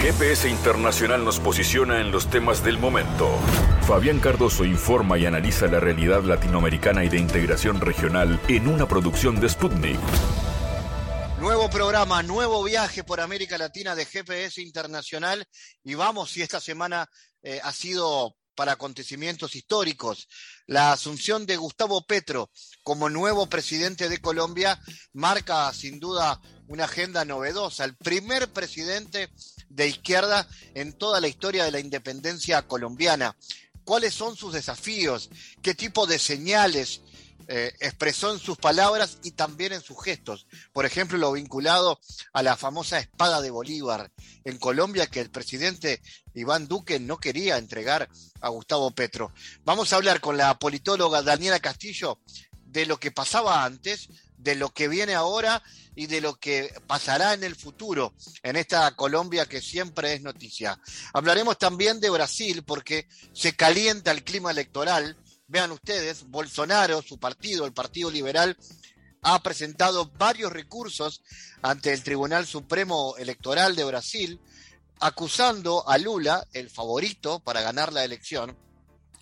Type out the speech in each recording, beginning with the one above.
GPS Internacional nos posiciona en los temas del momento. Fabián Cardoso informa y analiza la realidad latinoamericana y de integración regional en una producción de Sputnik. Nuevo programa, nuevo viaje por América Latina de GPS Internacional y vamos si esta semana eh, ha sido para acontecimientos históricos. La asunción de Gustavo Petro como nuevo presidente de Colombia marca sin duda una agenda novedosa, el primer presidente de izquierda en toda la historia de la independencia colombiana. ¿Cuáles son sus desafíos? ¿Qué tipo de señales eh, expresó en sus palabras y también en sus gestos. Por ejemplo, lo vinculado a la famosa espada de Bolívar en Colombia que el presidente Iván Duque no quería entregar a Gustavo Petro. Vamos a hablar con la politóloga Daniela Castillo de lo que pasaba antes, de lo que viene ahora y de lo que pasará en el futuro en esta Colombia que siempre es noticia. Hablaremos también de Brasil porque se calienta el clima electoral Vean ustedes, Bolsonaro, su partido, el Partido Liberal, ha presentado varios recursos ante el Tribunal Supremo Electoral de Brasil, acusando a Lula, el favorito para ganar la elección,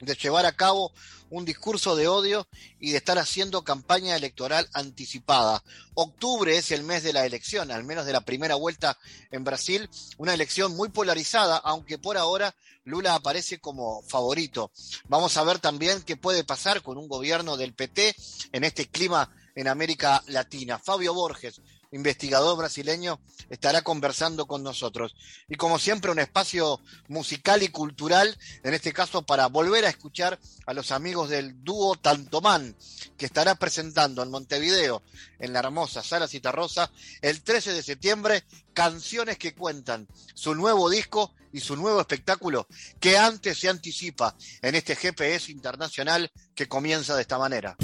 de llevar a cabo un discurso de odio y de estar haciendo campaña electoral anticipada. Octubre es el mes de la elección, al menos de la primera vuelta en Brasil, una elección muy polarizada, aunque por ahora Lula aparece como favorito. Vamos a ver también qué puede pasar con un gobierno del PT en este clima en América Latina. Fabio Borges, investigador brasileño, estará conversando con nosotros. Y como siempre, un espacio musical y cultural, en este caso para volver a escuchar a los amigos del dúo Tantomán, que estará presentando en Montevideo, en la hermosa Sala Citarrosa, el 13 de septiembre, canciones que cuentan su nuevo disco y su nuevo espectáculo que antes se anticipa en este GPS internacional que comienza de esta manera.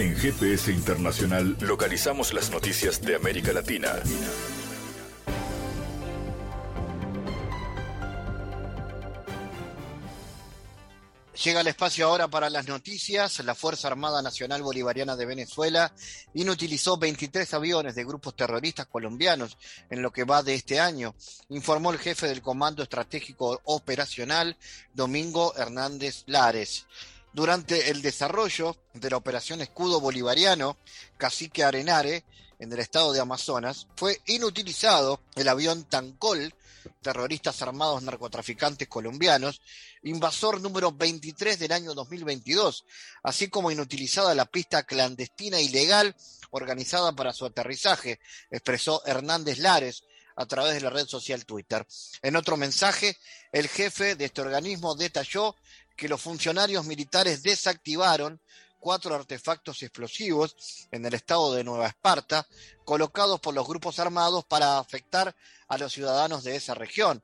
En GPS Internacional localizamos las noticias de América Latina. Llega el espacio ahora para las noticias. La Fuerza Armada Nacional Bolivariana de Venezuela inutilizó 23 aviones de grupos terroristas colombianos en lo que va de este año, informó el jefe del Comando Estratégico Operacional, Domingo Hernández Lares. Durante el desarrollo de la operación Escudo Bolivariano, Cacique Arenare, en el estado de Amazonas, fue inutilizado el avión Tancol, terroristas armados narcotraficantes colombianos, invasor número 23 del año 2022, así como inutilizada la pista clandestina ilegal organizada para su aterrizaje, expresó Hernández Lares, a través de la red social Twitter. En otro mensaje, el jefe de este organismo detalló que los funcionarios militares desactivaron cuatro artefactos explosivos en el estado de Nueva Esparta, colocados por los grupos armados para afectar a los ciudadanos de esa región.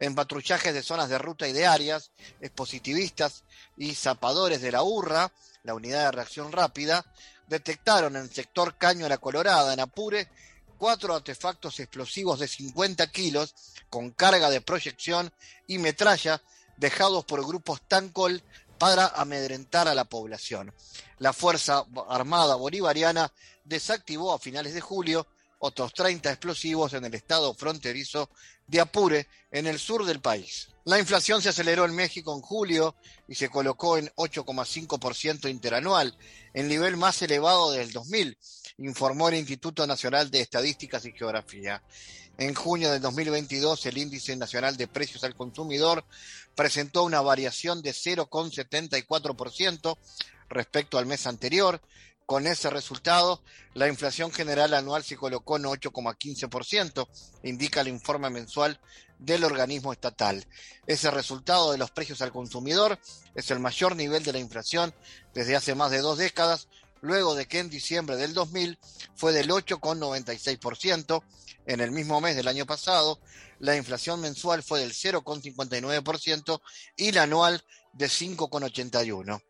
En patrullajes de zonas de ruta y de áreas, expositivistas y zapadores de la URRA, la unidad de reacción rápida, detectaron en el sector Caño la Colorada, en Apure, cuatro artefactos explosivos de 50 kilos con carga de proyección y metralla dejados por grupos Tancol para amedrentar a la población. La Fuerza Armada Bolivariana desactivó a finales de julio otros 30 explosivos en el estado fronterizo de Apure, en el sur del país. La inflación se aceleró en México en julio y se colocó en 8,5% interanual, el nivel más elevado del 2000, informó el Instituto Nacional de Estadísticas y Geografía. En junio del 2022, el Índice Nacional de Precios al Consumidor presentó una variación de 0,74% respecto al mes anterior. Con ese resultado, la inflación general anual se colocó en 8,15%, indica el informe mensual del organismo estatal. Ese resultado de los precios al consumidor es el mayor nivel de la inflación desde hace más de dos décadas, luego de que en diciembre del 2000 fue del 8,96%, en el mismo mes del año pasado la inflación mensual fue del 0,59% y la anual de 5,81%.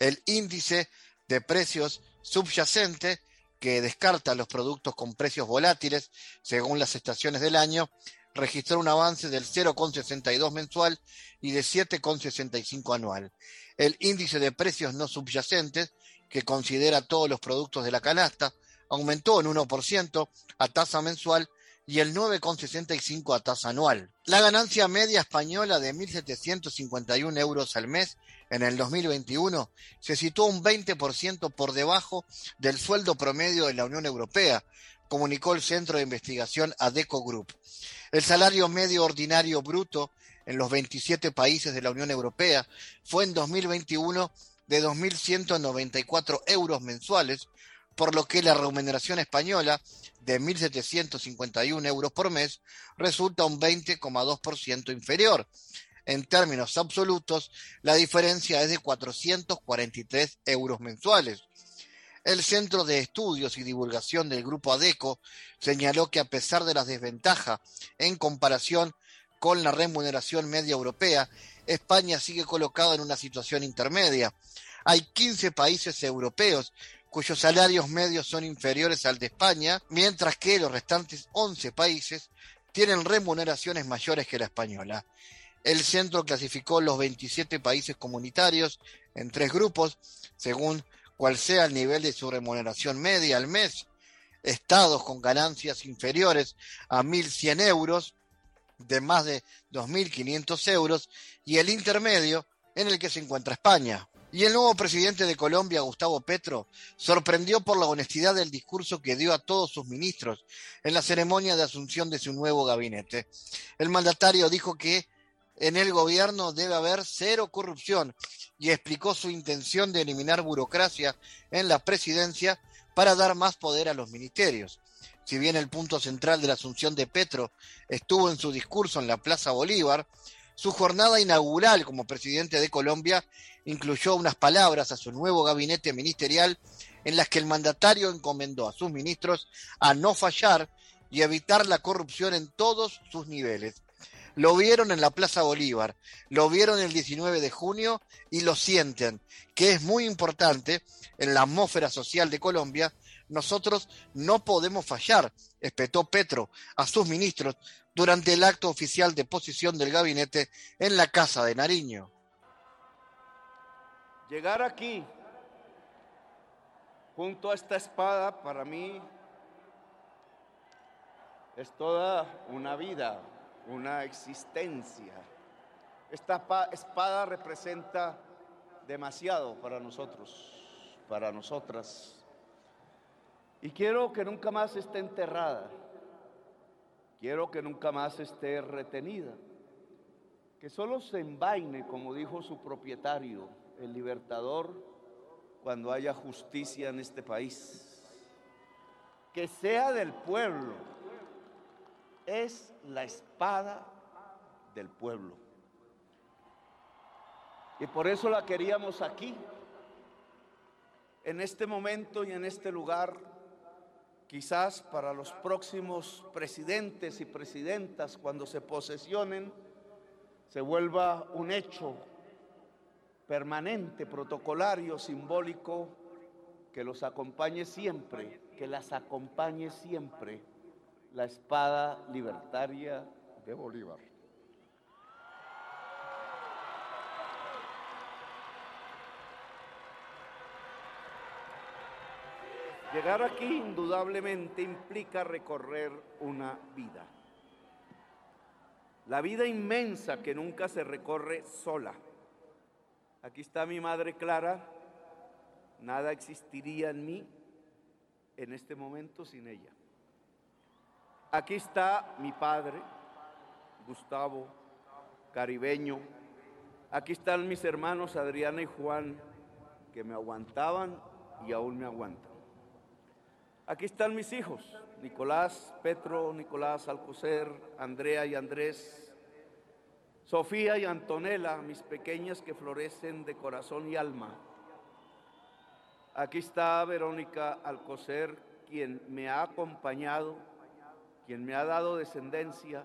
El índice de precios subyacente, que descarta los productos con precios volátiles según las estaciones del año, registró un avance del 0,62 mensual y de 7,65 anual. El índice de precios no subyacentes, que considera todos los productos de la canasta, aumentó en 1% a tasa mensual y el 9,65 a tasa anual. La ganancia media española de 1.751 euros al mes en el 2021 se situó un 20% por debajo del sueldo promedio de la Unión Europea, comunicó el Centro de Investigación ADECO Group. El salario medio ordinario bruto en los 27 países de la Unión Europea fue en 2021 de 2.194 euros mensuales, por lo que la remuneración española de 1.751 euros por mes resulta un 20,2% inferior. En términos absolutos, la diferencia es de 443 euros mensuales. El Centro de Estudios y Divulgación del Grupo ADECO señaló que a pesar de las desventajas en comparación con la remuneración media europea, España sigue colocada en una situación intermedia. Hay 15 países europeos cuyos salarios medios son inferiores al de España, mientras que los restantes 11 países tienen remuneraciones mayores que la española. El centro clasificó los 27 países comunitarios en tres grupos, según cuál sea el nivel de su remuneración media al mes. Estados con ganancias inferiores a 1.100 euros, de más de 2.500 euros, y el intermedio en el que se encuentra España. Y el nuevo presidente de Colombia, Gustavo Petro, sorprendió por la honestidad del discurso que dio a todos sus ministros en la ceremonia de asunción de su nuevo gabinete. El mandatario dijo que en el gobierno debe haber cero corrupción y explicó su intención de eliminar burocracia en la presidencia para dar más poder a los ministerios. Si bien el punto central de la asunción de Petro estuvo en su discurso en la Plaza Bolívar, su jornada inaugural como presidente de Colombia incluyó unas palabras a su nuevo gabinete ministerial en las que el mandatario encomendó a sus ministros a no fallar y evitar la corrupción en todos sus niveles. Lo vieron en la Plaza Bolívar, lo vieron el 19 de junio y lo sienten, que es muy importante en la atmósfera social de Colombia. Nosotros no podemos fallar, espetó Petro a sus ministros durante el acto oficial de posición del gabinete en la Casa de Nariño. Llegar aquí, junto a esta espada, para mí es toda una vida, una existencia. Esta espada representa demasiado para nosotros, para nosotras. Y quiero que nunca más esté enterrada. Quiero que nunca más esté retenida. Que solo se envaine, como dijo su propietario, el libertador, cuando haya justicia en este país. Que sea del pueblo. Es la espada del pueblo. Y por eso la queríamos aquí, en este momento y en este lugar quizás para los próximos presidentes y presidentas, cuando se posesionen, se vuelva un hecho permanente, protocolario, simbólico, que los acompañe siempre, que las acompañe siempre la espada libertaria de Bolívar. Llegar aquí indudablemente implica recorrer una vida. La vida inmensa que nunca se recorre sola. Aquí está mi madre Clara. Nada existiría en mí en este momento sin ella. Aquí está mi padre, Gustavo, caribeño. Aquí están mis hermanos Adriana y Juan, que me aguantaban y aún me aguantan. Aquí están mis hijos, Nicolás, Petro, Nicolás Alcocer, Andrea y Andrés, Sofía y Antonella, mis pequeñas que florecen de corazón y alma. Aquí está Verónica Alcocer, quien me ha acompañado, quien me ha dado descendencia,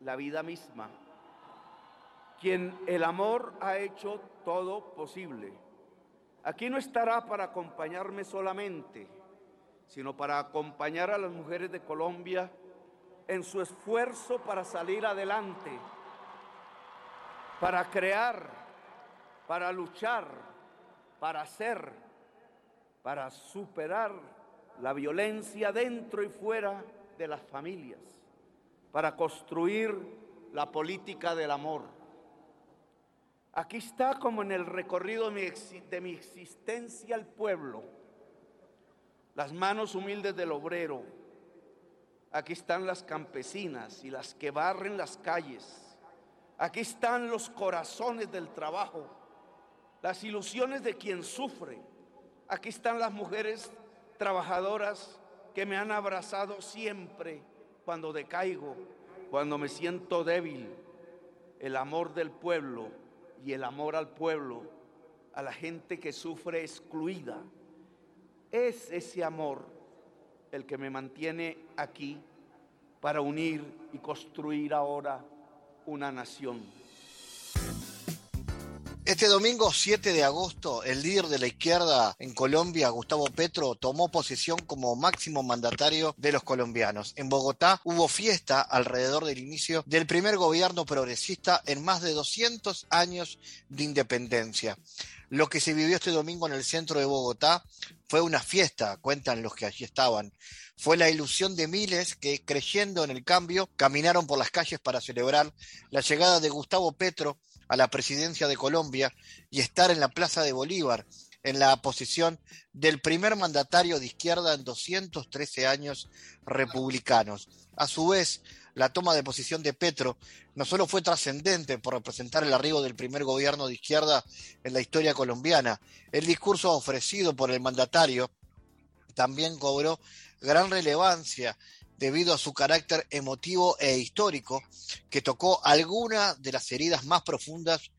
la vida misma, quien el amor ha hecho todo posible. Aquí no estará para acompañarme solamente, sino para acompañar a las mujeres de Colombia en su esfuerzo para salir adelante, para crear, para luchar, para hacer, para superar la violencia dentro y fuera de las familias. para construir la política del amor. Aquí está como en el recorrido de mi, existencia el pueblo, las manos humildes del obrero. Aquí están las campesinas y las que barren las calles. Aquí están los corazones del trabajo, las ilusiones de quien sufre. Aquí están las mujeres trabajadoras que me han abrazado siempre cuando decaigo, cuando me siento débil. El amor del pueblo y el amor al pueblo, a la gente que sufre excluida. Es ese amor el que me mantiene aquí para unir y construir ahora una nación. Este domingo 7 de agosto, el líder de la izquierda en Colombia, Gustavo Petro, tomó posesión como máximo mandatario de los colombianos. En Bogotá hubo fiesta alrededor del inicio del primer gobierno progresista en más de 200 años de independencia. Lo que se vivió este domingo en el centro de Bogotá fue una fiesta, cuentan los que allí estaban. Fue la ilusión de miles que, creyendo en el cambio, caminaron por las calles para celebrar la llegada de Gustavo Petro a la presidencia de Colombia y estar en la Plaza de Bolívar, en la posición del primer mandatario de izquierda en 213 años republicanos. A su vez, la toma de posición de Petro no solo fue trascendente por representar el arribo del primer gobierno de izquierda en la historia colombiana, el discurso ofrecido por el mandatario también cobró gran relevancia debido a su carácter emotivo e histórico, que tocó alguna de las heridas más profundas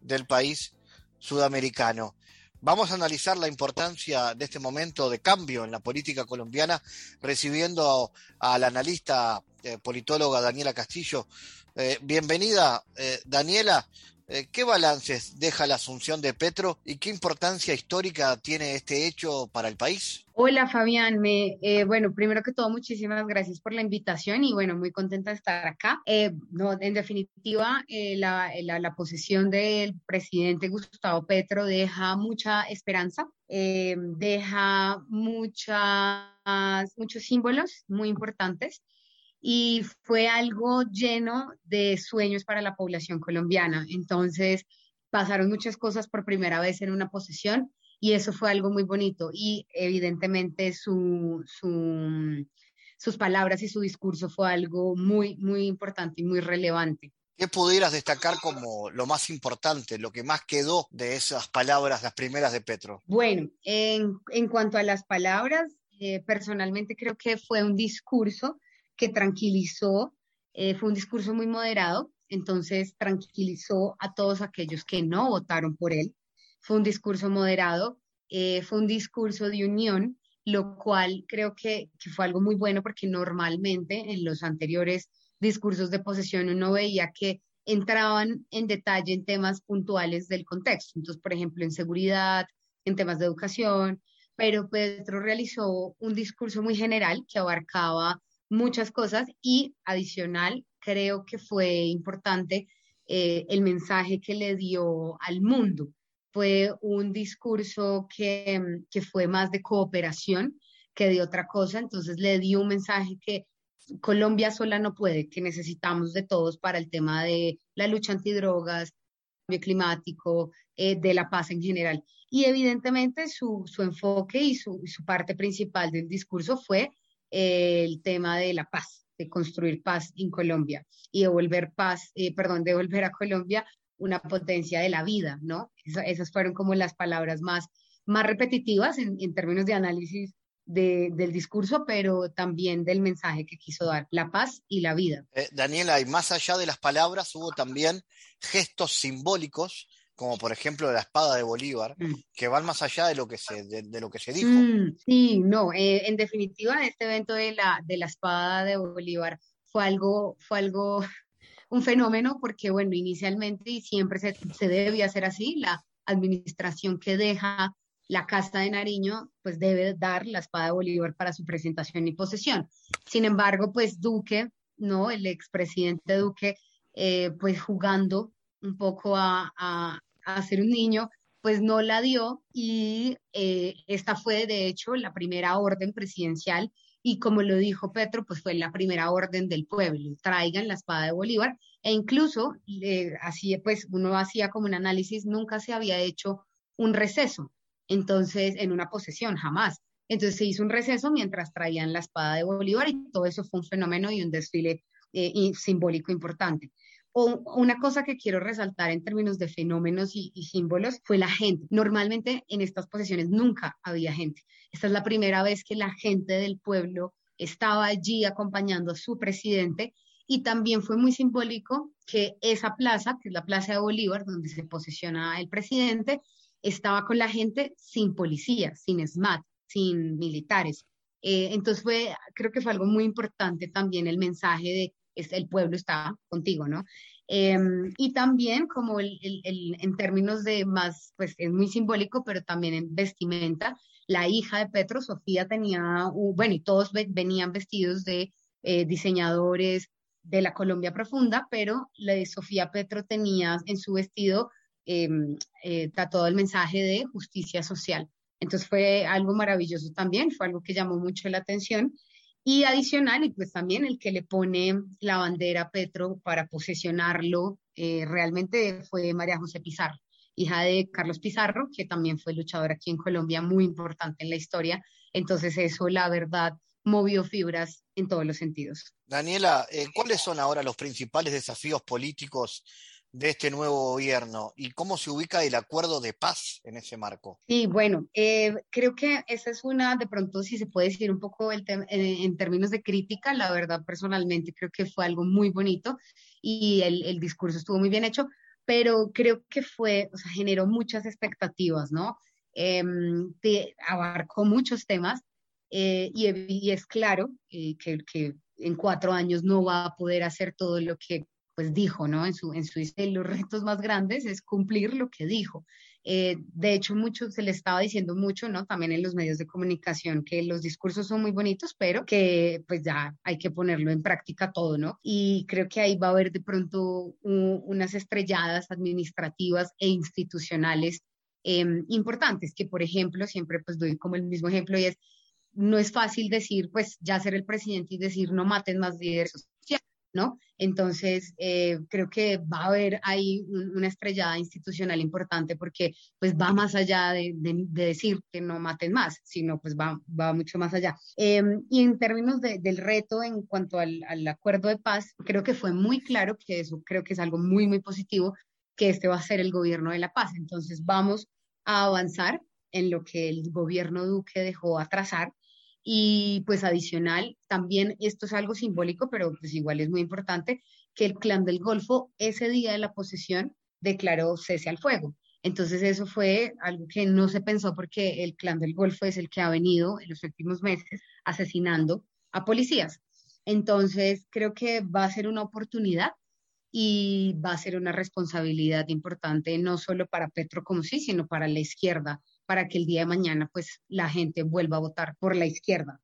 del país sudamericano. Vamos a analizar la importancia de este momento de cambio en la política colombiana, recibiendo al analista eh, politóloga Daniela Castillo. Eh, bienvenida, eh, Daniela. Eh, ¿Qué balances deja la asunción de Petro y qué importancia histórica tiene este hecho para el país? Hola Fabián, me, eh, bueno, primero que todo muchísimas gracias por la invitación y bueno, muy contenta de estar acá. Eh, no, en definitiva, la, la, la, posición del presidente Gustavo Petro deja mucha esperanza, deja muchas, muchos símbolos muy importantes y fue algo lleno de sueños para la población colombiana. Entonces, pasaron muchas cosas por primera vez en una posesión y eso fue algo muy bonito y evidentemente su, sus palabras y su discurso fue algo muy, muy importante y muy relevante. ¿Qué pudieras destacar como lo más importante, lo que más quedó de esas palabras, las primeras de Petro? Bueno, en, en cuanto a las palabras, eh, personalmente creo que fue un discurso que tranquilizó, eh, fue un discurso muy moderado, entonces tranquilizó a todos aquellos que no votaron por él. Fue un discurso moderado, eh, fue un discurso de unión, lo cual creo que, fue algo muy bueno porque normalmente en los anteriores discursos de posesión uno veía que entraban en detalle en temas puntuales del contexto. Entonces, por ejemplo, en seguridad, en temas de educación, pero Petro realizó un discurso muy general que abarcaba muchas cosas y adicional, creo que fue importante eh, el mensaje que le dio al mundo. Fue un discurso que, que fue más de cooperación que de otra cosa, entonces le dio un mensaje que Colombia sola no puede, que necesitamos de todos para el tema de la lucha antidrogas, cambio climático, eh, de la paz en general. Y evidentemente su, su enfoque y su, su, parte principal del discurso fue el tema de la paz, de construir paz en Colombia y devolver paz, eh, perdón, devolver a Colombia una potencia de la vida, ¿no? esas fueron como las palabras más, más repetitivas en, términos de análisis del discurso, pero también del mensaje que quiso dar, la paz y la vida. Eh, Daniela, y más allá de las palabras, hubo también gestos simbólicos como por ejemplo la espada de Bolívar, mm. que van más allá de lo que se, de, lo que se dijo. Mm, sí, no, eh, en definitiva este evento de la, de la espada de Bolívar fue algo, fue algo, un fenómeno porque bueno, inicialmente y siempre se, se debía hacer así, la administración que deja la casta de Nariño, pues debe dar la espada de Bolívar para su presentación y posesión. Sin embargo, pues Duque, ¿no? El expresidente Duque, eh, pues jugando un poco a, a, ser un niño, pues no la dio y eh, esta fue de hecho la primera orden presidencial y como lo dijo Petro, pues fue la primera orden del pueblo, traigan la espada de Bolívar e incluso así pues uno hacía como un análisis, nunca se había hecho un receso, entonces en una posesión, jamás. Entonces se hizo un receso mientras traían la espada de Bolívar y todo eso fue un fenómeno y un desfile eh, simbólico importante. O una cosa que quiero resaltar en términos de fenómenos y, símbolos fue la gente. Normalmente en estas posesiones nunca había gente. Esta es la primera vez que la gente del pueblo estaba allí acompañando a su presidente y también fue muy simbólico que esa plaza, que es la Plaza de Bolívar, donde se posesiona el presidente, estaba con la gente sin policía, sin SMAT, sin militares. Eh, entonces fue, creo que fue algo muy importante también el mensaje de es el pueblo está contigo, ¿no? Em, y también como el, en términos de más, pues es muy simbólico, pero también en vestimenta, la hija de Petro, Sofía, tenía, bueno, y todos venían vestidos de eh, diseñadores de la Colombia profunda, pero la de Sofía Petro tenía en su vestido eh, eh, todo el mensaje de justicia social. Entonces fue algo maravilloso también, fue algo que llamó mucho la atención. Y adicional, y pues también el que le pone la bandera a Petro para posesionarlo, eh, realmente fue María José Pizarro, hija de Carlos Pizarro, que también fue luchador aquí en Colombia, muy importante en la historia. Entonces eso, la verdad, movió fibras en todos los sentidos. Daniela, eh, ¿cuáles son ahora los principales desafíos políticos de este nuevo gobierno y cómo se ubica el acuerdo de paz en ese marco. Sí, bueno, eh, creo que esa es una, de pronto, si se puede decir un poco el en, términos de crítica, la verdad, personalmente creo que fue algo muy bonito y el, el discurso estuvo muy bien hecho, pero creo que fue, o sea, generó muchas expectativas, ¿no? Eh, abarcó muchos temas eh, y, es claro eh, que en cuatro años no va a poder hacer todo lo que pues dijo, ¿no? En su, en su los retos más grandes es cumplir lo que dijo. Eh, de hecho, mucho se le estaba diciendo mucho, ¿no? También en los medios de comunicación que los discursos son muy bonitos, pero que pues ya hay que ponerlo en práctica todo, ¿no? Y creo que ahí va a haber de pronto unas estrelladas administrativas e institucionales em, importantes, que por ejemplo, siempre pues doy como el mismo ejemplo y es, no es fácil decir, pues ya ser el presidente y decir no maten más líderes ¿no? Entonces, eh, creo que va a haber ahí una estrellada institucional importante porque pues va más allá de, decir que no maten más, sino pues va, mucho más allá. Em, y en términos del reto en cuanto al, al acuerdo de paz, creo que fue muy claro que eso creo que es algo muy, muy positivo, que este va a ser el gobierno de la paz. Entonces, vamos a avanzar en lo que el gobierno Duque dejó atrasar y pues adicional, también esto es algo simbólico, pero pues igual es muy importante, que el clan del Golfo ese día de la posesión declaró cese al fuego. Entonces eso fue algo que no se pensó porque el clan del Golfo es el que ha venido en los últimos meses asesinando a policías. Entonces creo que va a ser una oportunidad y va a ser una responsabilidad importante no solo para Petro como sí, sino para la izquierda para que el día de mañana pues la gente vuelva a votar por la izquierda.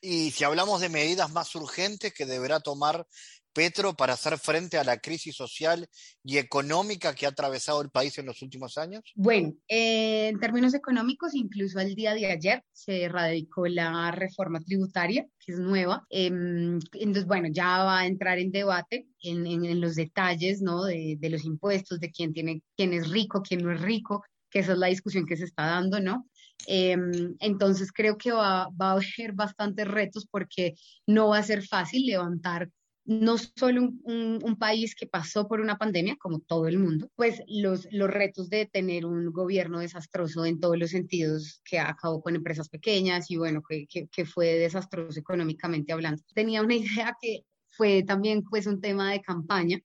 Y si hablamos de medidas más urgentes que deberá tomar Petro para hacer frente a la crisis social y económica que ha atravesado el país en los últimos años? Bueno, eh, en términos económicos, incluso al día de ayer se radicó la reforma tributaria, que es nueva. Em, entonces, bueno, ya va a entrar en debate en, los detalles ¿no? de, de, los impuestos, de quién, tiene, quién es rico, quién no es rico, que esa es la discusión que se está dando, ¿no? Em, entonces creo que va, va, a haber bastantes retos porque no va a ser fácil levantar no solo un, un, país que pasó por una pandemia, como todo el mundo, pues los, los retos de tener un gobierno desastroso en todos los sentidos, que acabó con empresas pequeñas y bueno, que, que, que fue desastroso económicamente hablando. Tenía una idea que fue también pues un tema de campaña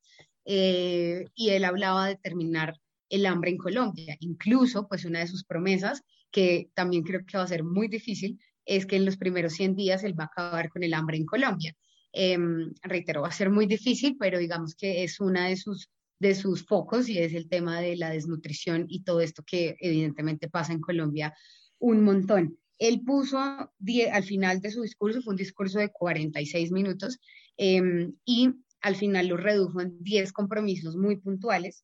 eh, y él hablaba de terminar el hambre en Colombia. Incluso, pues una de sus promesas, que también creo que va a ser muy difícil, es que en los primeros 100 días él va a acabar con el hambre en Colombia. Em, reitero, va a ser muy difícil, pero digamos que es una de sus, de sus focos y es el tema de la desnutrición y todo esto que evidentemente pasa en Colombia un montón. Él puso al final de su discurso, fue un discurso de 46 minutos, em, y al final lo redujo en 10 compromisos muy puntuales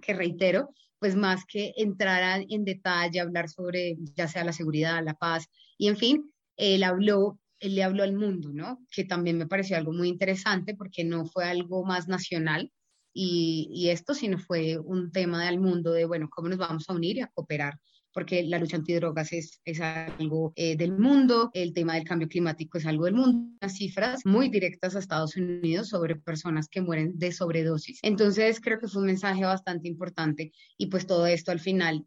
que reitero, pues más que entrar en detalle, hablar sobre ya sea la seguridad, la paz y en fin, él habló él le habló al mundo, ¿no? Que también me pareció algo muy interesante porque no fue algo más nacional y, y esto, sino fue un tema del mundo de, bueno, cómo nos vamos a unir y a cooperar porque la lucha antidrogas es, es algo eh, del mundo, el tema del cambio climático es algo del mundo, las cifras muy directas a Estados Unidos sobre personas que mueren de sobredosis. Entonces creo que fue un mensaje bastante importante y pues todo esto al final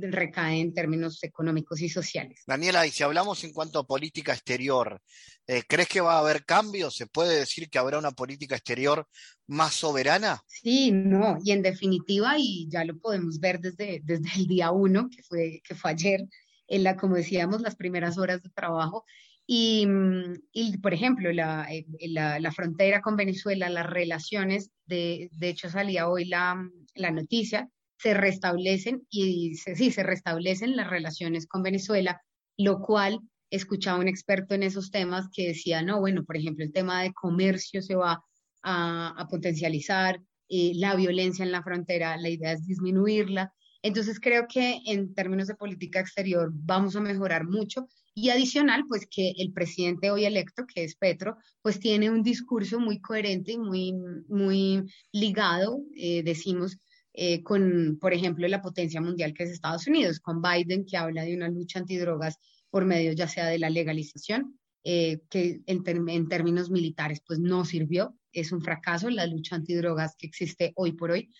recae en términos económicos y sociales. Daniela, y si hablamos en cuanto a política exterior, eh, ¿crees que va a haber cambios? ¿Se puede decir que habrá una política exterior más soberana? Sí, no, y en definitiva, y ya lo podemos ver desde, desde el día uno, que fue, que fue ayer, en la, como decíamos, las primeras horas de trabajo, y, y, por ejemplo, la, eh, la, la, frontera con Venezuela, las relaciones, de, de hecho salía hoy la, la noticia se restablecen y sí, se restablecen las relaciones con Venezuela, lo cual escuchaba un experto en esos temas que decía, no, bueno, por ejemplo, el tema de comercio se va a, potencializar, eh, la violencia en la frontera, la idea es disminuirla. Entonces creo que en términos de política exterior vamos a mejorar mucho y adicional, pues que el presidente hoy electo, que es Petro, pues tiene un discurso muy coherente y muy, muy ligado, eh, decimos, eh, con, por ejemplo, la potencia mundial que es Estados Unidos, con Biden, que habla de una lucha antidrogas por medio ya sea de la legalización, eh, que en, en, términos militares pues no sirvió, es un fracaso la lucha antidrogas que existe hoy por hoy.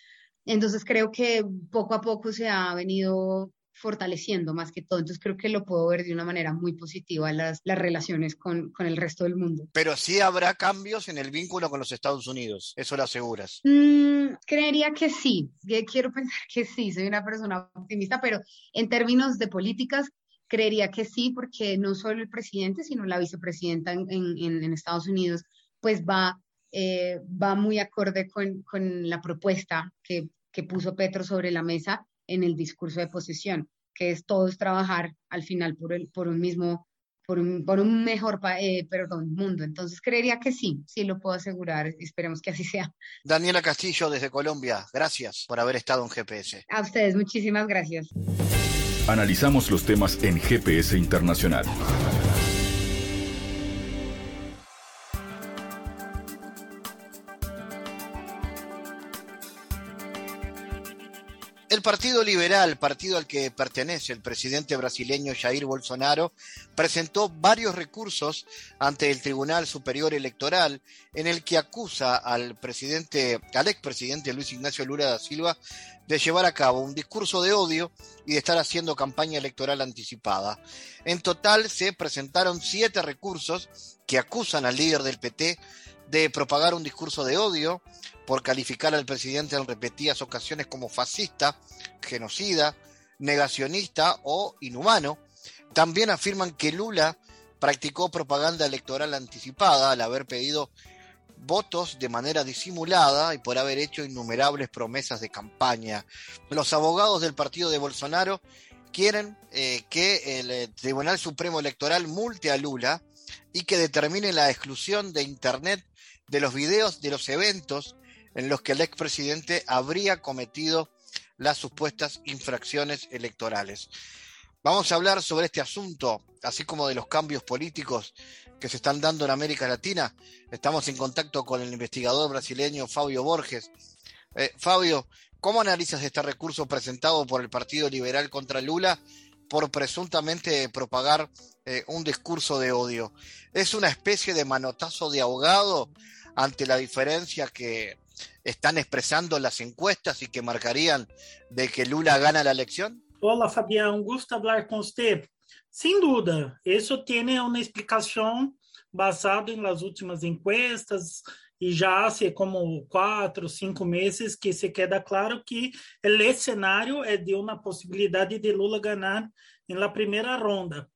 Entonces creo que poco a poco se ha venido fortaleciendo más que todo. Entonces creo que lo puedo ver de una manera muy positiva las, las relaciones con, con el resto del mundo. Pero sí habrá cambios en el vínculo con los Estados Unidos, eso lo aseguras. Mm, creería que sí, quiero pensar que sí, soy una persona optimista, pero en términos de políticas, creería que sí, porque no solo el presidente, sino la vicepresidenta en, en, en Estados Unidos, pues va, eh, va muy acorde con, con la propuesta que, que puso Petro sobre la mesa en el discurso de posesión, que es todos trabajar al final por, el, por un mismo, por un, por un mejor eh, perdón, mundo. Entonces creería que sí, sí lo puedo asegurar, esperemos que así sea. Daniela Castillo desde Colombia, gracias por haber estado en GPS. A ustedes, muchísimas gracias. Analizamos los temas en GPS Internacional. El Partido Liberal, partido al que pertenece el presidente brasileño Jair Bolsonaro, presentó varios recursos ante el Tribunal Superior Electoral en el que acusa al presidente, al expresidente Luis Ignacio Lula da Silva de llevar a cabo un discurso de odio y de estar haciendo campaña electoral anticipada. En total se presentaron siete recursos que acusan al líder del PT de propagar un discurso de odio, por calificar al presidente en repetidas ocasiones como fascista, genocida, negacionista o inhumano. También afirman que Lula practicó propaganda electoral anticipada al haber pedido votos de manera disimulada y por haber hecho innumerables promesas de campaña. Los abogados del partido de Bolsonaro quieren eh, que el eh, Tribunal Supremo Electoral multe a Lula y que determine la exclusión de Internet de los videos de los eventos en los que el expresidente habría cometido las supuestas infracciones electorales. Vamos a hablar sobre este asunto, así como de los cambios políticos que se están dando en América Latina. Estamos en contacto con el investigador brasileño Fabio Borges. Eh, Fabio, ¿cómo analizas este recurso presentado por el Partido Liberal contra Lula por presuntamente propagar eh, un discurso de odio? ¿Es una especie de manotazo de ahogado ante la diferencia que están expresando las encuestas y que marcarían de que Lula gana la elección? Hola Fabián, gusto hablar con usted. Sin duda, eso tiene una explicación basada en las últimas encuestas y ya hace como cuatro, cinco meses que se queda claro que el escenario es de una posibilidad de Lula ganar en la primera ronda.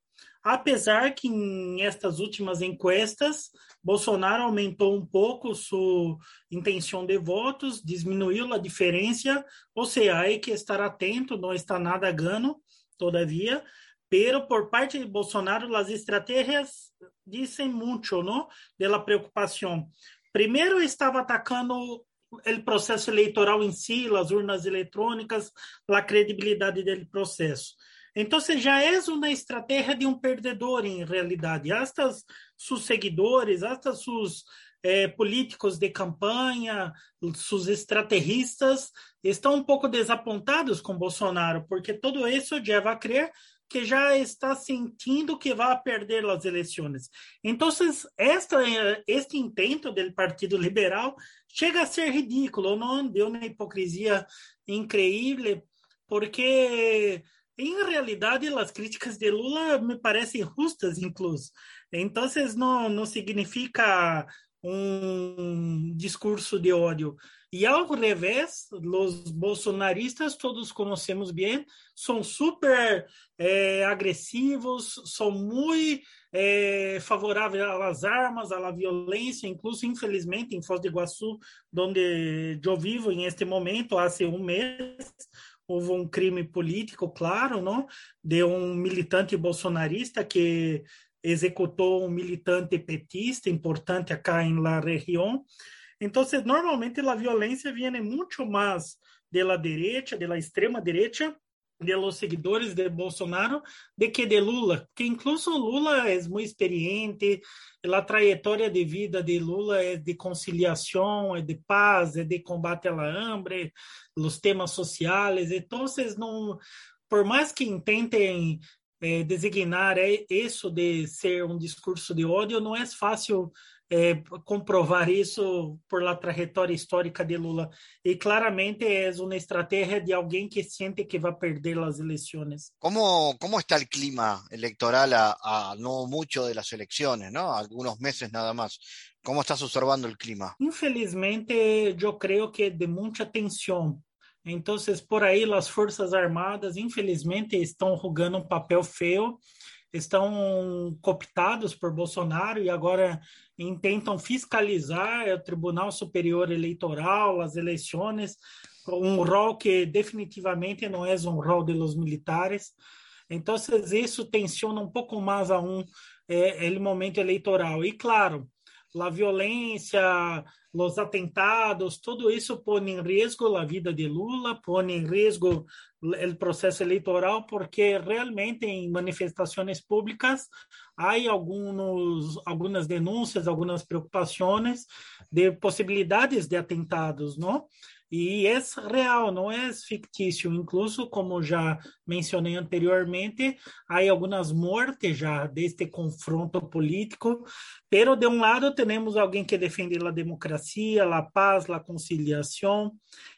Apesar que em estas últimas encuestas, Bolsonaro aumentou um pouco sua intenção de votos, diminuiu a diferença, ou seja, hay que estar atento, não está nada gano, todavia, pero por parte de Bolsonaro, as estratégias dizem muito, não? De la preocupação. Primeiro, estava atacando o processo eleitoral em si, as urnas eletrônicas, a credibilidade do processo. Então, já é uma estratégia de um perdedor, em realidade. Hasta seus seguidores, hasta seus eh, políticos de campanha, seus estrategistas, estão um pouco desapontados com Bolsonaro, porque tudo isso leva a crer que já está sentindo que vai perder as eleições. Então, esta, este intento do Partido Liberal chega a ser ridículo, não? De uma hipocrisia incrível, porque em realidade as críticas de Lula me parecem justas, incluso. Então, não, não significa um discurso de ódio. E ao revés, os bolsonaristas, todos conhecemos bem, são super é, agressivos, são muito é, favoráveis às armas, à violência, incluso, infelizmente, em Foz do Iguaçu, onde eu vivo em este momento, há um mês, houve um crime político, claro, não? de um militante bolsonarista que executou um militante petista importante acá em la região. Então, normalmente a violência vem muito mais de la derecha, de la extrema derecha, de los seguidores de Bolsonaro, de que de Lula, que incluso Lula é muito experiente, a trajetória de vida de Lula é de conciliação, é de paz, é de combate à hambre, os temas sociais. Então, não, por mais que intentem é, designar isso de ser um discurso de ódio, não é fácil é, comprovar isso por la trajetória histórica de Lula. E claramente é uma estratégia de alguém que sente que vai perder as eleições. Como como está o clima eleitoral a, a no mucho de las elecciones, ¿no? Algunos meses nada más. Como estás observando o clima? Infelizmente, eu creio que de muita tensão. Então, por aí, as Forças Armadas, infelizmente, estão jogando um papel feio, estão cooptados por Bolsonaro e agora intentam fiscalizar o Tribunal Superior Eleitoral, as eleições, um rol que definitivamente não é um rol dos militares. Então, isso tensiona um pouco mais a um é, momento eleitoral. E, claro, a violência, os atentados, tudo isso põe em risco a vida de Lula, põe em risco o processo eleitoral, porque realmente em manifestações públicas há alguns, algumas denúncias, algumas preocupações de possibilidades de atentados, não? E é real, não é fictício. Incluso, como já mencionei anteriormente, há algumas mortes já deste confronto político. Pero, de um lado, temos alguém que defende a democracia, a paz, a conciliação,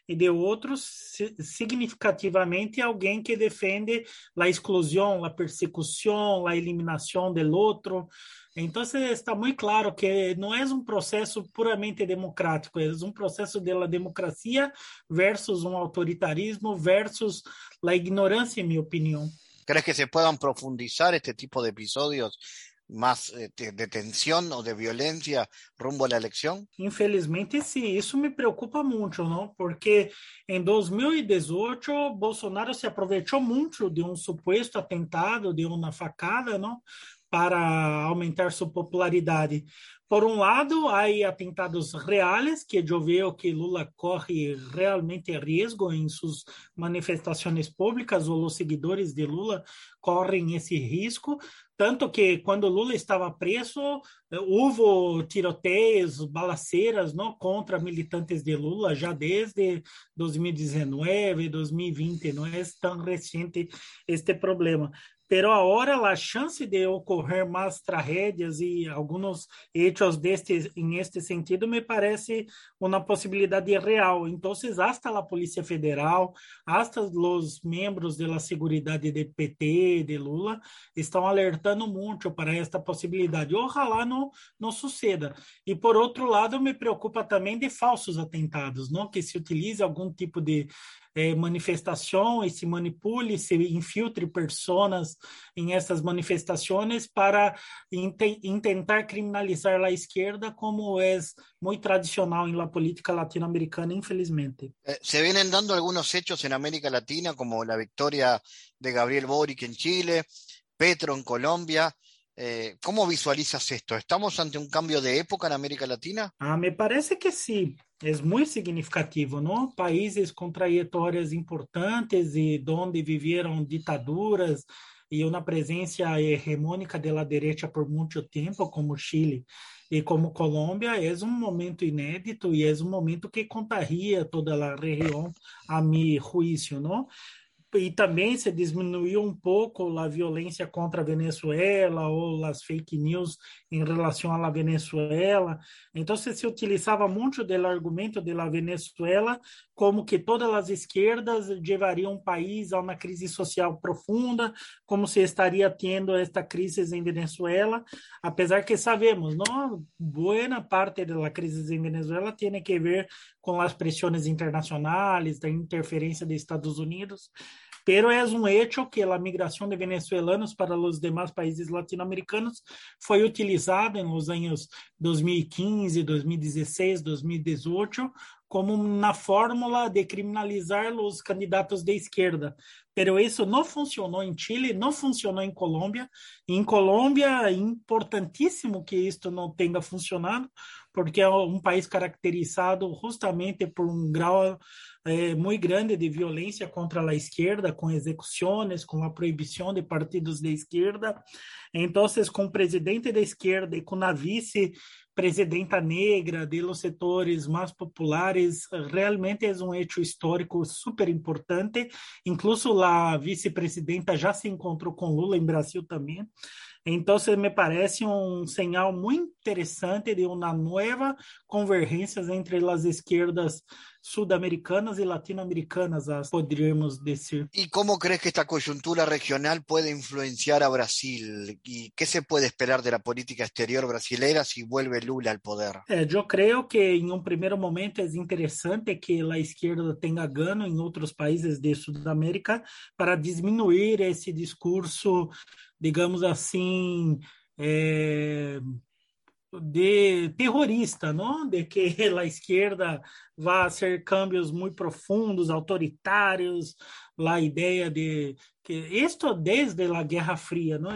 e de outro, significativamente, alguém que defende a exclusão, a persecução, a eliminação do outro. Então, está muito claro que não é um processo puramente democrático, é um processo de democracia versus um autoritarismo versus a ignorância, em minha opinião. ¿Crees que se puedan profundizar este tipo de episodios más de tensión o de violencia rumbo a la elección? Infelizmente, sim. Isso me preocupa muito, não? Porque em 2018, Bolsonaro se aproveitou muito de um suposto atentado, de uma facada, não? Para aumentar sua popularidade. Por um lado, há atentados reais, que eu vejo que Lula corre realmente risco em suas manifestações públicas, ou os seguidores de Lula correm esse risco, tanto que quando Lula estava preso, houve tiroteios, balaceiras não, contra militantes de Lula já desde 2019, 2020, não é tão recente este problema pero ahora a chance de ocorrer mais tragédias e alguns hechos deste, em este sentido me parece uma possibilidade real. Então, hasta a Polícia Federal, hasta os membros da Seguridade de PT, de Lula, estão alertando muito para esta possibilidade. Ojalá não, não suceda. E, por outro lado, me preocupa também de falsos atentados, não que se utilize algum tipo de eh, manifestação e se manipule, se infiltre pessoas em essas manifestações para tentar criminalizar a esquerda, como é muito tradicional em la política latino-americana, infelizmente. Eh, se vienen dando algunos hechos en América Latina, como la victoria de Gabriel Boric en Chile, Petro en Colombia. Eh, ¿Cómo visualizas esto? ¿Estamos ante un cambio de época en América Latina? Ah, me parece que sí. Es muy significativo, ¿no? Países con trayectorias importantes y donde vivieron dictaduras y una presencia hegemónica de la derecha por mucho tiempo, como Chile e como Colômbia, é um momento inédito e é um momento que contagia toda a região, a meu juízo, não? E também se diminuiu um pouco a violência contra a Venezuela ou as fake news em relação à Venezuela. Então se utilizava muito do argumento da Venezuela como que todas as esquerdas levariam o país a uma crise social profunda, como se estaria tendo esta crise em Venezuela, apesar que sabemos, não, boa parte da crise em Venezuela tem que ver com as pressões internacionais, da interferência dos Estados Unidos pero é um hecho que a migração de venezuelanos para os demais países latino-americanos foi utilizada nos anos 2015, 2016, 2018 como na fórmula de criminalizar os candidatos de esquerda. Pero isso não funcionou em Chile, não funcionou em Colômbia. Em Colômbia, é importantíssimo que isto não tenha funcionado, porque é um país caracterizado justamente por um grau é, muito grande de violência contra a esquerda, com execuções, com a proibição de partidos de esquerda. Então, com o presidente da esquerda e com a vice presidenta negra de los setores mais populares, realmente é um hecho histórico super importante. Incluso a vice-presidenta já se encontrou com Lula em Brasil também. Então, me parece um sinal muito interessante de uma nova convergência entre as esquerdas sudamericanas y latinoamericanas, podríamos decir. ¿Y cómo crees que esta coyuntura regional puede influenciar a Brasil? ¿Y qué se puede esperar de la política exterior brasileña si vuelve Lula al poder? Eh, yo creo que en un primer momento es interesante que la izquierda tenga gano en otros países de Sudamérica para disminuir ese discurso, digamos así, eh, de terrorista, não? De que a esquerda vai ser câmbios muito profundos, autoritários, a ideia de isto é desde a Guerra Fria, não?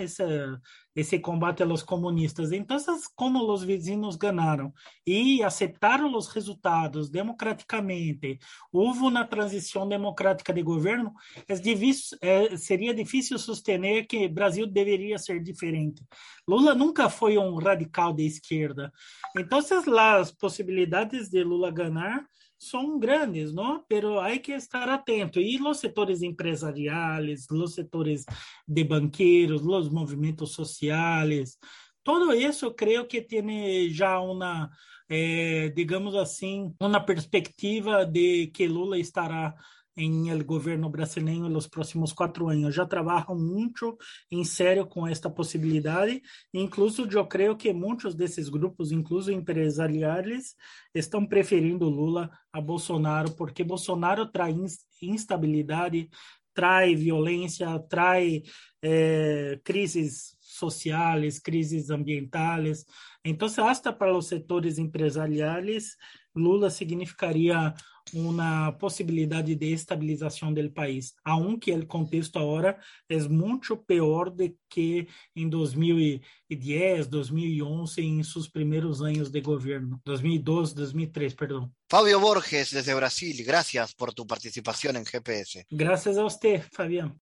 Esse combate aos comunistas. Então, como os vizinhos ganharam e aceitaram os resultados democraticamente, houve uma transição democrática de governo, é é, seria difícil, eh, sería difícil sostener que Brasil deveria ser diferente. Lula nunca foi um radical de esquerda. Então, as possibilidades de Lula ganhar são grandes, ¿no? Pero hay que estar atento. E os setores empresariais, os setores de banqueiros, os movimentos sociais, todo isso creio que tem já uma, eh, digamos assim, uma perspectiva de que Lula estará em el governo brasileiro nos próximos quatro anos. Já trabalham muito em sério com esta possibilidade. Incluso, eu creio que muitos desses grupos, incluso empresariais, estão preferindo Lula a Bolsonaro, porque Bolsonaro traz instabilidade, traz violência, traz é, crises sociais, crises ambientais. Então, hasta para os setores empresariais, Lula significaria uma possibilidade de estabilização do país, aunque o contexto agora é muito pior do que em 2010, 2011, em seus primeiros anos de governo, 2012, 2003, perdão. Fabio Borges, desde Brasil, gracias por tu participación en GPS. Gracias a usted, Fabián.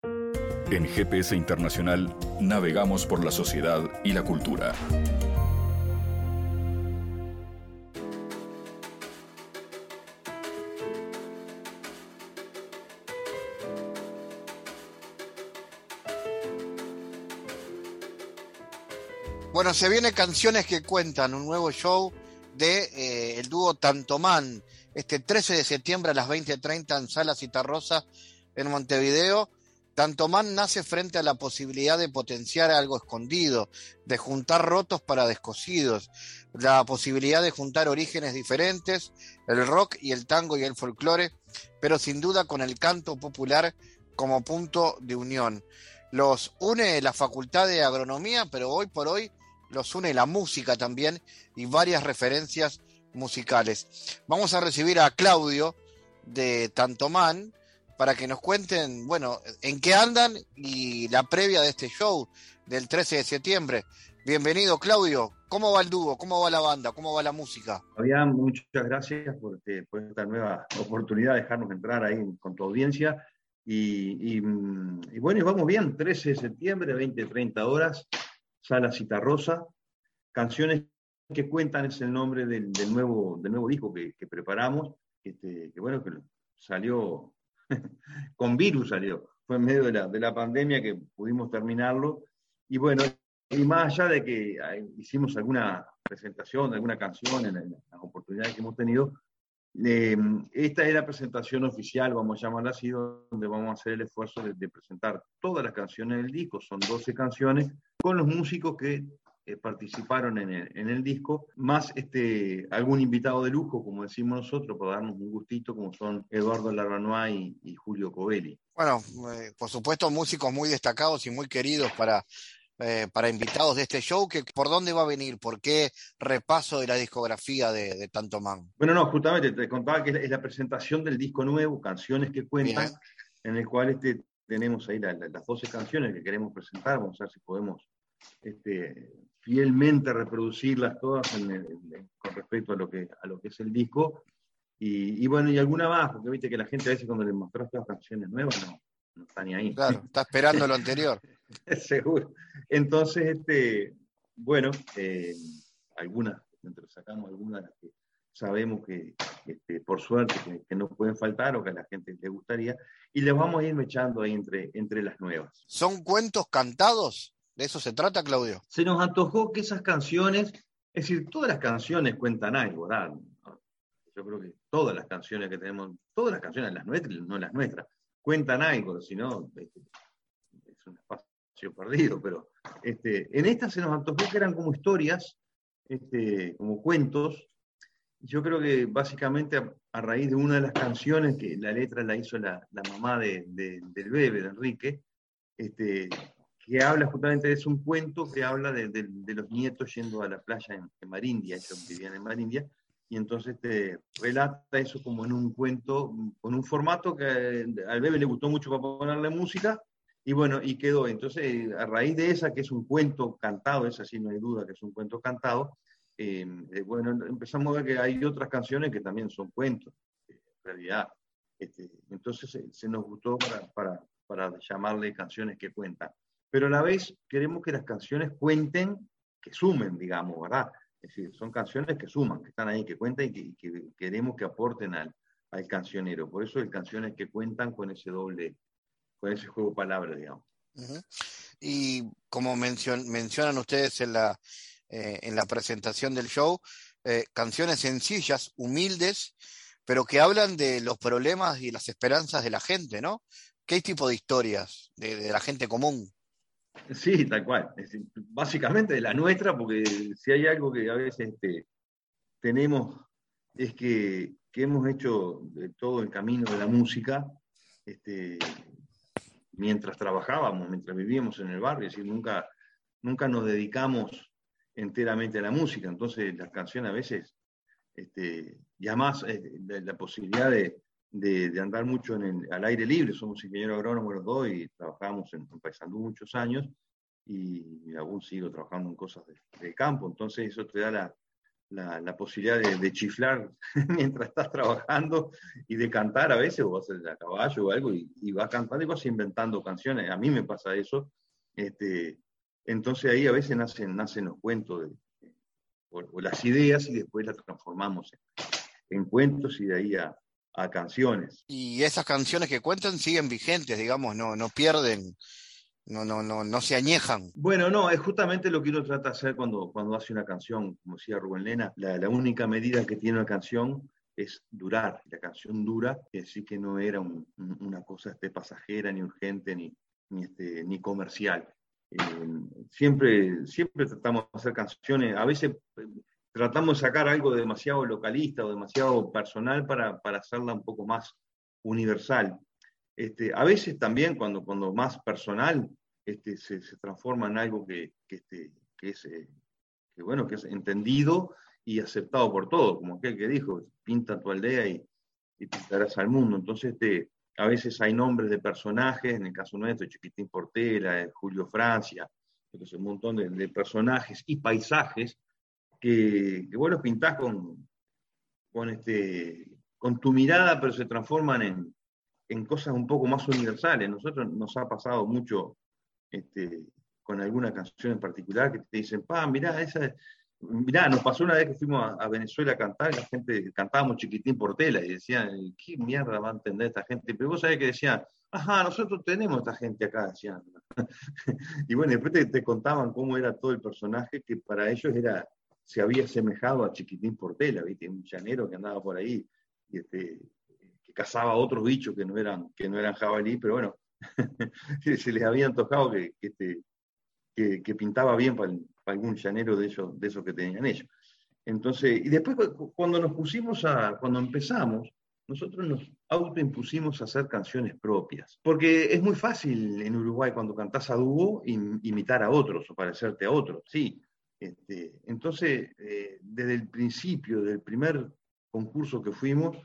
En GPS Internacional navegamos por la sociedad y la cultura. Bueno, se viene Canciones que Cuentan, un nuevo show de eh, el dúo Tantomán, este 13 de septiembre a las 20.30 en Sala Citarrosa en Montevideo. Tantomán nace frente a la posibilidad de potenciar algo escondido, de juntar rotos para descosidos, la posibilidad de juntar orígenes diferentes, el rock y el tango y el folclore, pero sin duda con el canto popular como punto de unión. Los une la Facultad de Agronomía, pero hoy por hoy los une la música también y varias referencias musicales. Vamos a recibir a Claudio de Tantomán para que nos cuenten, bueno, en qué andan y la previa de este show del 13 de septiembre. Bienvenido, Claudio. ¿Cómo va el dúo? ¿Cómo va la banda? ¿Cómo va la música? Fabián, muchas gracias por, este, esta nueva oportunidad de dejarnos entrar ahí con tu audiencia. Y, y, bueno, vamos bien, 13 de septiembre, 20, 30 horas, Sala Citarrosa, canciones que cuentan, es el nombre del, nuevo, del nuevo disco que, preparamos, este, que bueno, que salió, con virus salió, fue en medio de la, de la pandemia que pudimos terminarlo, y bueno, y más allá de que hicimos alguna presentación, alguna canción en, las oportunidades que hemos tenido, eh, esta es la presentación oficial, vamos a llamarla así, donde vamos a hacer el esfuerzo de, presentar todas las canciones del disco, son 12 canciones, con los músicos que eh, participaron en el, disco, más este, algún invitado de lujo, como decimos nosotros, para darnos un gustito, como son Eduardo Larranois y, y Julio Covelli. Bueno, eh, por supuesto, músicos muy destacados y muy queridos para, eh, para invitados de este show, que ¿por dónde va a venir? ¿Por qué repaso de la discografía de, Tanto Man? Bueno, no, justamente te contaba que es la presentación del disco nuevo, Canciones que Cuentan, en el cual este, tenemos ahí las 12 canciones que queremos presentar, vamos a ver si podemos este, fielmente reproducirlas todas con respecto a lo, que, a lo que es el disco. Y, bueno, y alguna más, porque viste que la gente a veces cuando le mostras las canciones nuevas no, no está ni ahí. Claro, está esperando lo anterior. Seguro. Entonces, este, bueno, eh, algunas, sacamos algunas que sabemos que, este, por suerte, que, no pueden faltar o que a la gente le gustaría, y les vamos a ir echando ahí entre, entre las nuevas. ¿Son cuentos cantados? ¿De eso se trata, Claudio? Se nos antojó que esas canciones, es decir, todas las canciones cuentan algo, ¿verdad? Yo creo que todas las canciones que tenemos, todas las canciones, las nuestras, no las nuestras, cuentan algo, si no, este, es un espacio perdido, pero este, en esta se nos antojó que eran como historias, este, como cuentos. Yo creo que básicamente a, raíz de una de las canciones, que la letra la hizo la, mamá de, del bebé, de Enrique, este, que habla justamente de eso, un cuento que habla de, los nietos yendo a la playa en, Marindia, ellos vivían en Marindia, y entonces te relata eso como en un cuento, con un formato que al bebé le gustó mucho para ponerle música, y bueno, y quedó. Entonces, a raíz de esa, que es un cuento cantado, esa sí no hay duda que es un cuento cantado, eh, eh, bueno, empezamos a ver que hay otras canciones que también son cuentos, en realidad. Este, entonces se nos gustó para, para, llamarle canciones que cuentan. Pero a la vez queremos que las canciones cuenten, que sumen, digamos, ¿verdad? Es decir, son canciones que suman, que están ahí, que cuentan y que, queremos que aporten al, al cancionero. Por eso hay canciones que cuentan con ese doble, con ese juego de palabras, digamos. Y como mencionan ustedes en la, eh, en la presentación del show, eh, canciones sencillas, humildes, pero que hablan de los problemas y las esperanzas de la gente, ¿no? ¿Qué tipo de historias de, la gente común? Sí, tal cual. básicamente de la nuestra, porque si hay algo que a veces este, tenemos es que, que, hemos hecho de todo el camino de la música, este, mientras trabajábamos, mientras vivíamos en el barrio, es decir, nunca, nunca nos dedicamos enteramente a la música, entonces las canciones a veces, este, y además eh, la, posibilidad de, de, andar mucho en al aire libre, somos ingenieros agrónomos los dos y trabajamos en, en Paysandú muchos años y, aún sigo trabajando en cosas de, campo, entonces eso te da la, la, posibilidad de, chiflar mientras estás trabajando y de cantar a veces, o vas a caballo o algo, y, vas cantando y vas inventando canciones. A mí me pasa eso. Este, entonces ahí a veces nacen, nacen los cuentos de, o, las ideas y después las transformamos en, cuentos y de ahí a, a, canciones. Y esas canciones que cuentan siguen vigentes, digamos, no, no pierden no, no, no, no se añejan. Bueno, no, es justamente lo que uno trata de hacer cuando, cuando hace una canción, como decía Rubén Lena, la, única medida que tiene una canción es durar. La canción dura, así que no era una cosa este, pasajera, ni urgente, ni, ni, este, ni comercial. Eh, siempre, siempre tratamos de hacer canciones, a veces eh, tratamos de sacar algo demasiado localista o demasiado personal para, para hacerla un poco más universal. Este, a veces también cuando, cuando más personal este, se, transforma en algo que, este, es, eh, bueno, que es entendido y aceptado por todos, como aquel que dijo, pinta tu aldea y, pintarás al mundo. Entonces, este, a veces hay nombres de personajes, en el caso nuestro, Chiquitín Portela, Julio Francia, un montón de, personajes y paisajes que, que los pintás con, con, este, con tu mirada, pero se transforman en, en cosas un poco más universales. Nosotros nos ha pasado mucho este, con alguna canción en particular que te dicen, pa, mirá, esa, mirá, nos pasó una vez que fuimos a, Venezuela a cantar, la gente cantábamos chiquitín por tela y decían, ¿qué mierda va a entender esta gente? Pero vos sabés que decían, ajá, nosotros tenemos esta gente acá, decían. y bueno, después te, contaban cómo era todo el personaje que para ellos era, se había asemejado a chiquitín por tela, ¿viste? Un llanero que andaba por ahí y este, cazaba otros bichos que no eran, que no eran jabalí, pero bueno, se les había antojado que, que, este, que, pintaba bien para, algún llanero de esos, de esos que tenían ellos. Entonces, y después cuando nos pusimos a, cuando empezamos, nosotros nos autoimpusimos a hacer canciones propias. Porque es muy fácil en Uruguay cuando cantás a dúo imitar a otros o parecerte a otros, sí. Este, entonces, eh, desde el principio, del primer concurso que fuimos,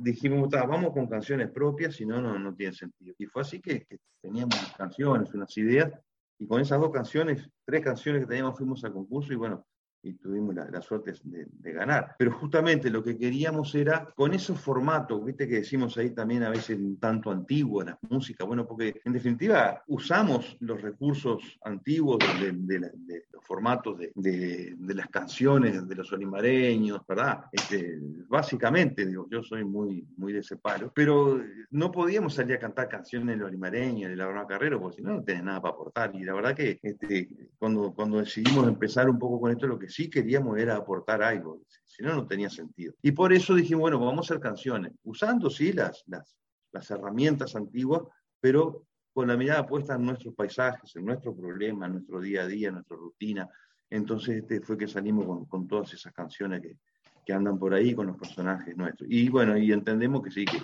dijimos, vamos con canciones propias, si no, no, tiene sentido. Y fue así que, que teníamos canciones, unas ideas, y con esas dos canciones, tres canciones que teníamos, fuimos al concurso y bueno, y tuvimos la, suerte de, ganar. Pero justamente lo que queríamos era, con esos formatos, viste que decimos ahí también a veces un tanto antiguo la música, bueno, porque en definitiva usamos los recursos antiguos de, los formatos de, las canciones de los olimareños, ¿verdad? Este, básicamente, digo, yo soy muy, muy de ese palo, pero no podíamos salir a cantar canciones de los olimareños, de la Broma Carrero, porque si no, no tenés nada para aportar. Y la verdad que este, cuando, cuando decidimos empezar un poco con esto, lo que sí queríamos era aportar algo, si no, no tenía sentido. Y por eso dijimos, bueno, vamos a hacer canciones, usando sí las, las, las herramientas antiguas, pero con la mirada puesta en nuestros paisajes, en nuestro problema, en nuestro día a día, en nuestra rutina. Entonces este fue que salimos con, con todas esas canciones que, que, andan por ahí con los personajes nuestros. Y bueno, y entendemos que sí, que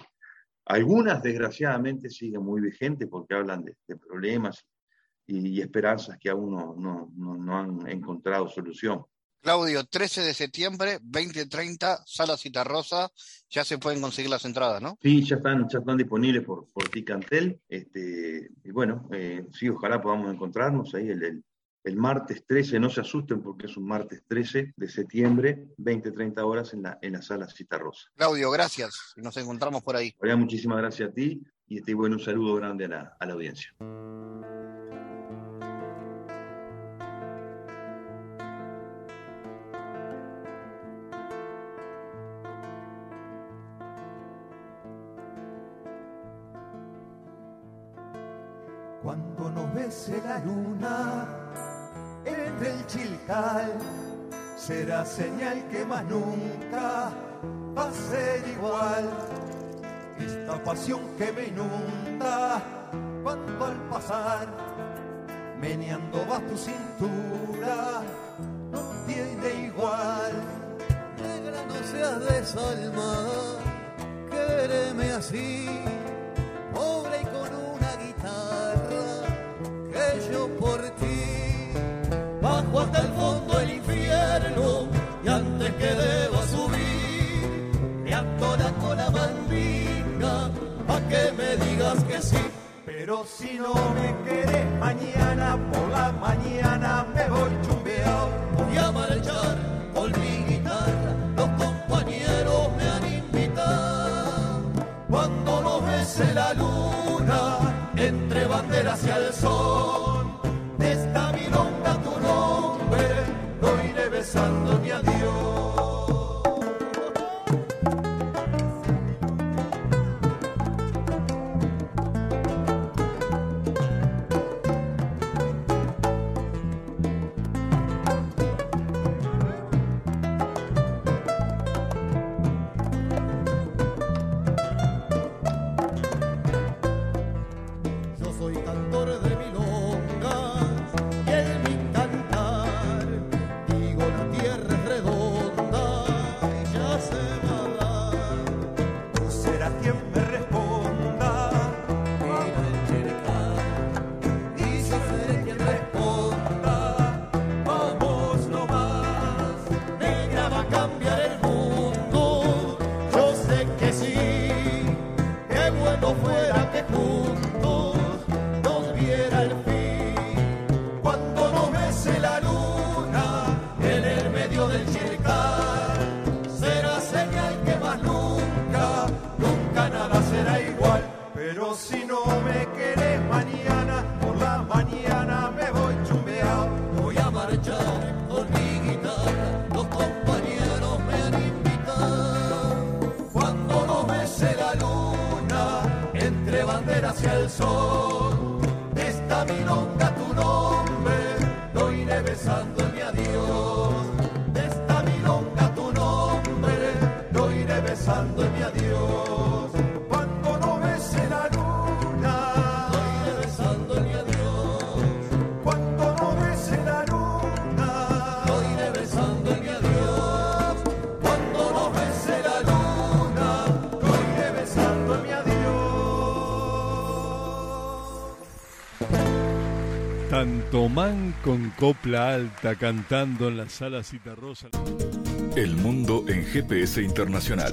algunas desgraciadamente siguen muy vigentes porque hablan de, de problemas y, esperanzas que aún no, no, no han encontrado solución. Claudio, 13 de septiembre, 2030, Sala Citarrosa, ya se pueden conseguir las entradas, ¿no? Sí, ya están, ya están disponibles por, por Ticantel. Este, y bueno, eh, sí, ojalá podamos encontrarnos ahí el, el, martes 13, no se asusten porque es un martes 13 de septiembre, 20-30 horas en la, en la Sala Citarrosa. Claudio, gracias, nos encontramos por ahí. muchísimas gracias a ti y este, bueno, un saludo grande a la, a la audiencia. Bese la luna entre el chilcal, será señal que más nunca va a ser igual. Esta pasión que me inunda cuando al pasar, meneando va tu cintura, no tiene igual. Negra no seas desalmada, quéreme así, que me digas que sí. Pero si no me querés mañana por la mañana me voy chumbeado. Voy a marchar con mi guitarra, los compañeros me han invitado. Cuando no bese la luna, entre banderas y al sol. mi adiós. fuera que juntos nos viera el fin. Cuando Tanto man con copla alta cantando en la sala Citarrosa. El mundo en GPS internacional.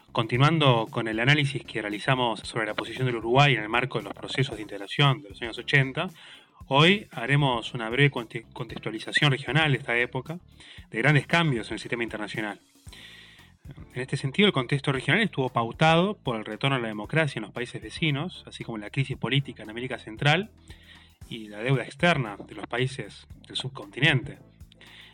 Continuando con el análisis que realizamos sobre la posición del Uruguay en el marco de los procesos de integración de los años 80, hoy haremos una breve conte- contextualización regional de esta época, de grandes cambios en el sistema internacional. En este sentido, el contexto regional estuvo pautado por el retorno a la democracia en los países vecinos, así como la crisis política en América Central y la deuda externa de los países del subcontinente.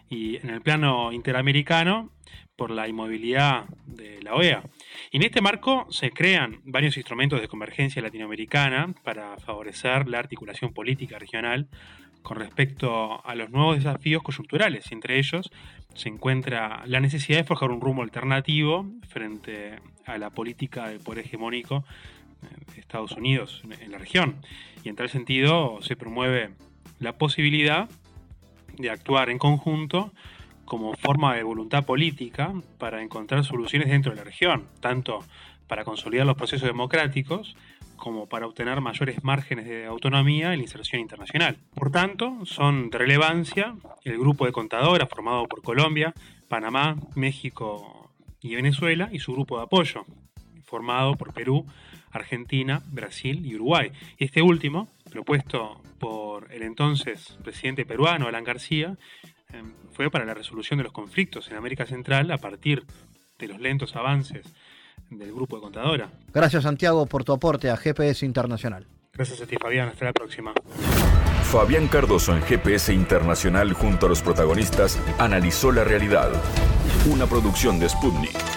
Y en el plano interamericano, por la inmovilidad de la OEA. Y en este marco se crean varios instrumentos de convergencia latinoamericana para favorecer la articulación política regional con respecto a los nuevos desafíos coyunturales. Entre ellos se encuentra la necesidad de forjar un rumbo alternativo frente a la política del poder hegemónico de Estados Unidos en la región. Y en tal sentido se promueve la posibilidad de actuar en conjunto como forma de voluntad política para encontrar soluciones dentro de la región, tanto para consolidar los procesos democráticos como para obtener mayores márgenes de autonomía en la inserción internacional. Por tanto, son de relevancia el grupo de contadoras formado por Colombia, Panamá, México y Venezuela y su grupo de apoyo, formado por Perú, Argentina, Brasil y Uruguay. Este último, propuesto por el entonces presidente peruano Alan García, eh, fue para la resolución de los conflictos en América Central a partir de los lentos avances del grupo de contadora. Gracias, Santiago, por tu aporte a GPS Internacional. Gracias a ti, Fabián. Hasta la próxima. Fabián Cardoso en GPS Internacional junto a los protagonistas analizó la realidad. Una producción de Sputnik.